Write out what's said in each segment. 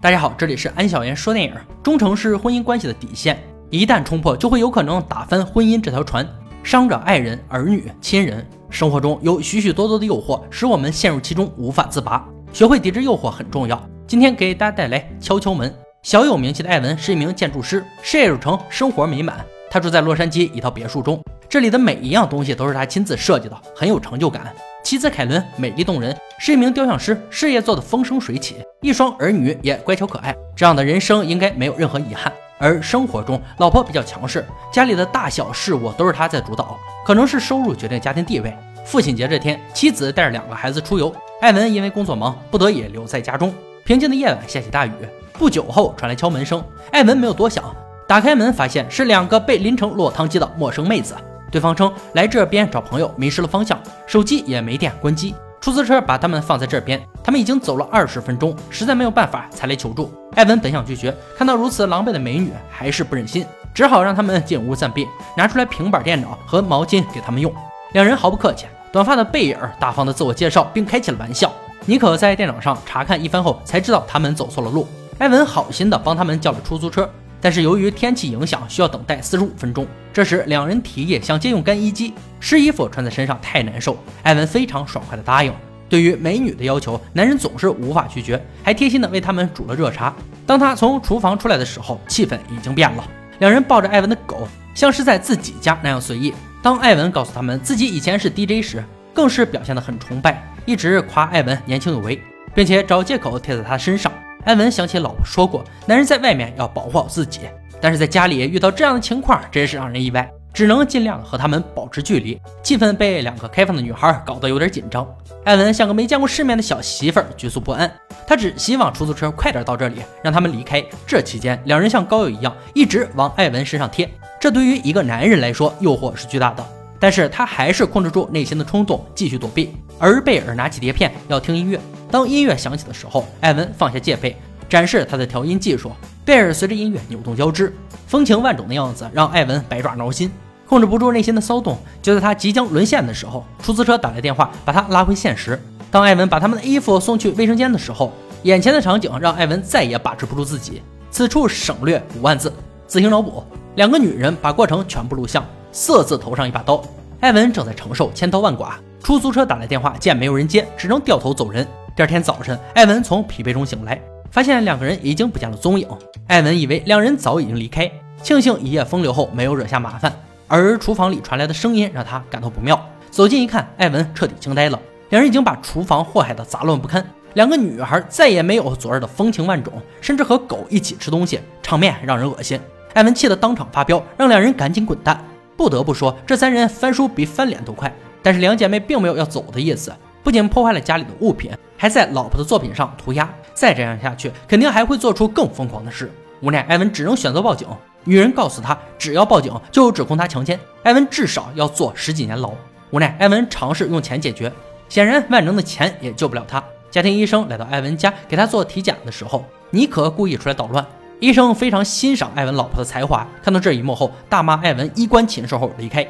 大家好，这里是安小言说电影。忠诚是婚姻关系的底线，一旦冲破，就会有可能打翻婚姻这条船，伤着爱人、儿女、亲人。生活中有许许多多的诱惑，使我们陷入其中无法自拔。学会抵制诱惑很重要。今天给大家带来敲敲门。小有名气的艾文是一名建筑师，事业有成，生活美满。他住在洛杉矶一套别墅中，这里的每一样东西都是他亲自设计的，很有成就感。妻子凯伦美丽动人，是一名雕像师，事业做得风生水起，一双儿女也乖巧可爱。这样的人生应该没有任何遗憾。而生活中，老婆比较强势，家里的大小事务都是她在主导，可能是收入决定家庭地位。父亲节这天，妻子带着两个孩子出游，艾文因为工作忙，不得已留在家中。平静的夜晚下起大雨，不久后传来敲门声，艾文没有多想，打开门发现是两个被淋成落汤鸡的陌生妹子。对方称来这边找朋友，迷失了方向，手机也没电，关机。出租车把他们放在这边，他们已经走了二十分钟，实在没有办法才来求助。艾文本想拒绝，看到如此狼狈的美女，还是不忍心，只好让他们进屋暂避，拿出来平板电脑和毛巾给他们用。两人毫不客气，短发的贝尔大方的自我介绍，并开起了玩笑。尼可在电脑上查看一番后，才知道他们走错了路。艾文好心的帮他们叫了出租车。但是由于天气影响，需要等待四十五分钟。这时，两人提议想借用干衣机湿衣服穿在身上太难受。艾文非常爽快的答应。对于美女的要求，男人总是无法拒绝，还贴心的为他们煮了热茶。当他从厨房出来的时候，气氛已经变了。两人抱着艾文的狗，像是在自己家那样随意。当艾文告诉他们自己以前是 DJ 时，更是表现得很崇拜，一直夸艾文年轻有为，并且找借口贴在他身上。艾文想起老婆说过，男人在外面要保护好自己，但是在家里遇到这样的情况，真是让人意外，只能尽量和他们保持距离。气氛被两个开放的女孩搞得有点紧张。艾文像个没见过世面的小媳妇儿，局促不安。他只希望出租车快点到这里，让他们离开。这期间，两人像高友一样，一直往艾文身上贴。这对于一个男人来说，诱惑是巨大的，但是他还是控制住内心的冲动，继续躲避。而贝尔拿起碟片要听音乐。当音乐响起的时候，艾文放下戒备，展示他的调音技术。贝尔随着音乐扭动腰肢，风情万种的样子让艾文百爪挠心，控制不住内心的骚动。就在他即将沦陷的时候，出租车打来电话，把他拉回现实。当艾文把他们的衣服送去卫生间的时候，眼前的场景让艾文再也把持不住自己。此处省略五万字，自行脑补。两个女人把过程全部录像，色字头上一把刀。艾文正在承受千刀万剐。出租车打来电话，见没有人接，只能掉头走人。第二天早晨，艾文从疲惫中醒来，发现两个人已经不见了踪影。艾文以为两人早已经离开，庆幸一夜风流后没有惹下麻烦。而厨房里传来的声音让他感到不妙，走近一看，艾文彻底惊呆了。两人已经把厨房祸害得杂乱不堪，两个女孩再也没有昨日的风情万种，甚至和狗一起吃东西，场面让人恶心。艾文气得当场发飙，让两人赶紧滚蛋。不得不说，这三人翻书比翻脸都快。但是两姐妹并没有要走的意思，不仅破坏了家里的物品。还在老婆的作品上涂鸦，再这样下去，肯定还会做出更疯狂的事。无奈，艾文只能选择报警。女人告诉他，只要报警就有指控他强奸，艾文至少要坐十几年牢。无奈，艾文尝试用钱解决，显然万能的钱也救不了他。家庭医生来到艾文家给他做体检的时候，尼可故意出来捣乱。医生非常欣赏艾文老婆的才华，看到这一幕后，大骂艾文衣冠禽兽后离开。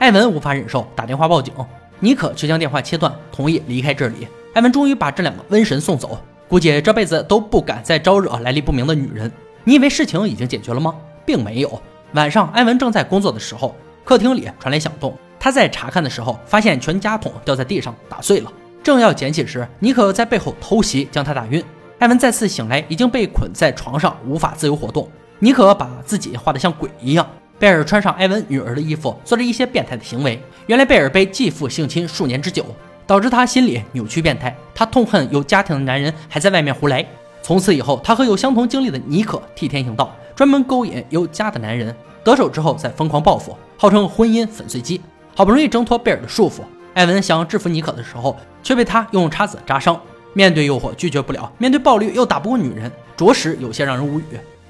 艾文无法忍受，打电话报警，尼可却将电话切断，同意离开这里。艾文终于把这两个瘟神送走，估计这辈子都不敢再招惹来历不明的女人。你以为事情已经解决了吗？并没有。晚上，艾文正在工作的时候，客厅里传来响动。他在查看的时候，发现全家桶掉在地上，打碎了。正要捡起时，尼可在背后偷袭，将他打晕。艾文再次醒来，已经被捆在床上，无法自由活动。尼可把自己画得像鬼一样。贝尔穿上艾文女儿的衣服，做了一些变态的行为。原来贝尔被继父性侵数年之久。导致他心里扭曲变态，他痛恨有家庭的男人还在外面胡来。从此以后，他和有相同经历的尼可替天行道，专门勾引有家的男人，得手之后再疯狂报复，号称婚姻粉碎机。好不容易挣脱贝尔的束缚，艾文想要制服尼可的时候，却被他用叉子扎伤。面对诱惑拒绝不了，面对暴力又打不过女人，着实有些让人无语。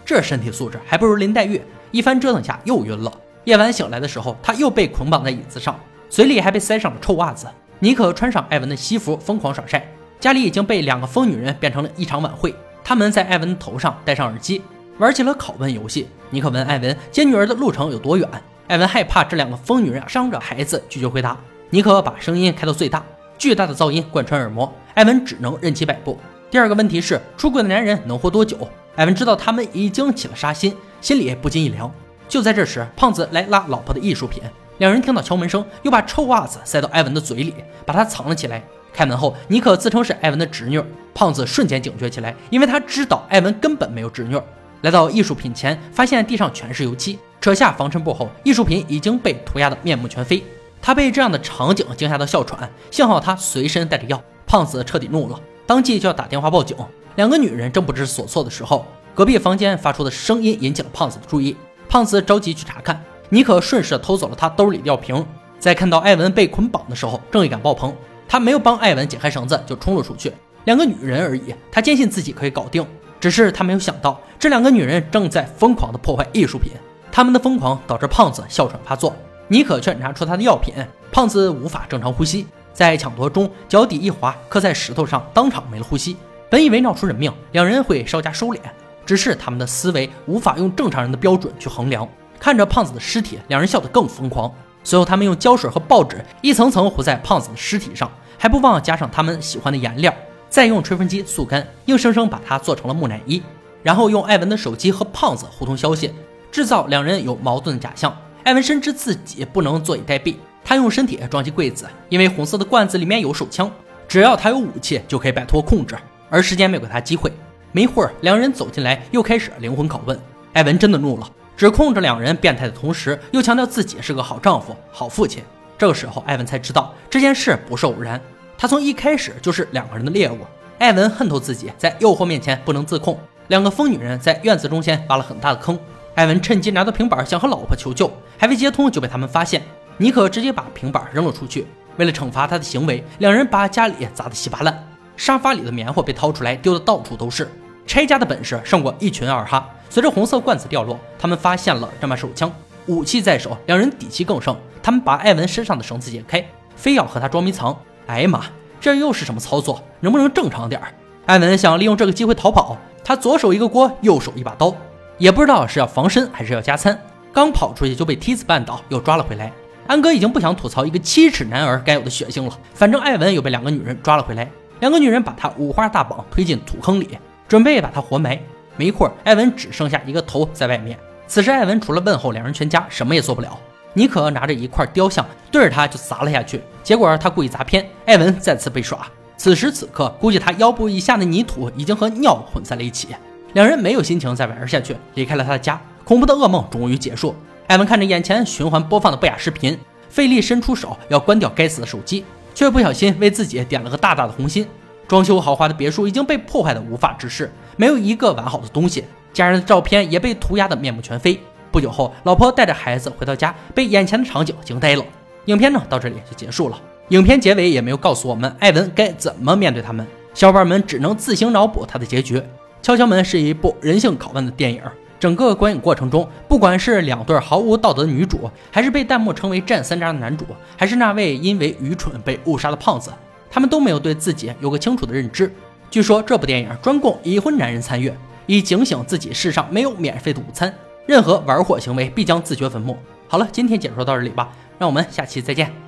这身体素质还不如林黛玉，一番折腾下又晕了。夜晚醒来的时候，他又被捆绑在椅子上，嘴里还被塞上了臭袜子。尼可穿上艾文的西服，疯狂耍帅。家里已经被两个疯女人变成了一场晚会。他们在艾文的头上戴上耳机，玩起了拷问游戏。尼可问艾文接女儿的路程有多远，艾文害怕这两个疯女人伤着孩子，拒绝回答。尼可把声音开到最大，巨大的噪音贯穿耳膜，艾文只能任其摆布。第二个问题是，出轨的男人能活多久？艾文知道他们已经起了杀心，心里不禁一凉。就在这时，胖子来拉老婆的艺术品。两人听到敲门声，又把臭袜子塞到艾文的嘴里，把他藏了起来。开门后，妮可自称是艾文的侄女。胖子瞬间警觉起来，因为他知道艾文根本没有侄女。来到艺术品前，发现地上全是油漆。扯下防尘布后，艺术品已经被涂鸦的面目全非。他被这样的场景惊吓到哮喘，幸好他随身带着药。胖子彻底怒了，当即就要打电话报警。两个女人正不知所措的时候，隔壁房间发出的声音引起了胖子的注意。胖子着急去查看，妮可顺势偷走了他兜里药瓶。在看到艾文被捆绑的时候，正义感爆棚，他没有帮艾文解开绳子就冲了出去。两个女人而已，他坚信自己可以搞定。只是他没有想到，这两个女人正在疯狂地破坏艺术品。他们的疯狂导致胖子哮喘发作。妮可检查出他的药品，胖子无法正常呼吸，在抢夺中脚底一滑，磕在石头上，当场没了呼吸。本以为闹出人命，两人会稍加收敛，只是他们的思维无法用正常人的标准去衡量。看着胖子的尸体，两人笑得更疯狂。随后，他们用胶水和报纸一层层糊在胖子的尸体上，还不忘加上他们喜欢的颜料，再用吹风机速干，硬生生把它做成了木乃伊。然后用艾文的手机和胖子互通消息，制造两人有矛盾的假象。艾文深知自己不能坐以待毙，他用身体撞击柜子，因为红色的罐子里面有手枪，只要他有武器就可以摆脱控制。而时间没有给他机会，没一会儿，两人走进来，又开始灵魂拷问。艾文真的怒了，指控着两人变态的同时，又强调自己是个好丈夫、好父亲。这个时候，艾文才知道这件事不是偶然，他从一开始就是两个人的猎物。艾文恨透自己在诱惑面前不能自控，两个疯女人在院子中间挖了很大的坑。艾文趁机拿到平板，想和老婆求救，还未接通就被他们发现。尼克直接把平板扔了出去。为了惩罚他的行为，两人把家里砸得稀巴烂，沙发里的棉花被掏出来丢得到处都是。拆家的本事胜过一群二哈。随着红色罐子掉落，他们发现了这把手枪，武器在手，两人底气更盛。他们把艾文身上的绳子解开，非要和他捉迷藏。哎呀妈，这又是什么操作？能不能正常点儿？艾文想利用这个机会逃跑，他左手一个锅，右手一把刀。也不知道是要防身还是要加餐，刚跑出去就被梯子绊倒，又抓了回来。安哥已经不想吐槽一个七尺男儿该有的血性了，反正艾文又被两个女人抓了回来。两个女人把他五花大绑推进土坑里，准备把他活埋。没一会儿，艾文只剩下一个头在外面。此时，艾文除了问候两人全家，什么也做不了。尼可拿着一块雕像对着他就砸了下去，结果他故意砸偏，艾文再次被耍。此时此刻，估计他腰部以下的泥土已经和尿混在了一起。两人没有心情再玩下去，离开了他的家。恐怖的噩梦终于结束。艾文看着眼前循环播放的不雅视频，费力伸出手要关掉该死的手机，却不小心为自己点了个大大的红心。装修豪华的别墅已经被破坏的无法直视，没有一个完好的东西。家人的照片也被涂鸦的面目全非。不久后，老婆带着孩子回到家，被眼前的场景惊呆了。影片呢，到这里就结束了。影片结尾也没有告诉我们艾文该怎么面对他们，小伙伴们只能自行脑补他的结局。敲敲门是一部人性拷问的电影，整个观影过程中，不管是两对毫无道德的女主，还是被弹幕称为“战三渣”的男主，还是那位因为愚蠢被误杀的胖子，他们都没有对自己有个清楚的认知。据说这部电影专供已婚男人参阅，以警醒自己世上没有免费的午餐，任何玩火行为必将自掘坟墓。好了，今天解说到这里吧，让我们下期再见。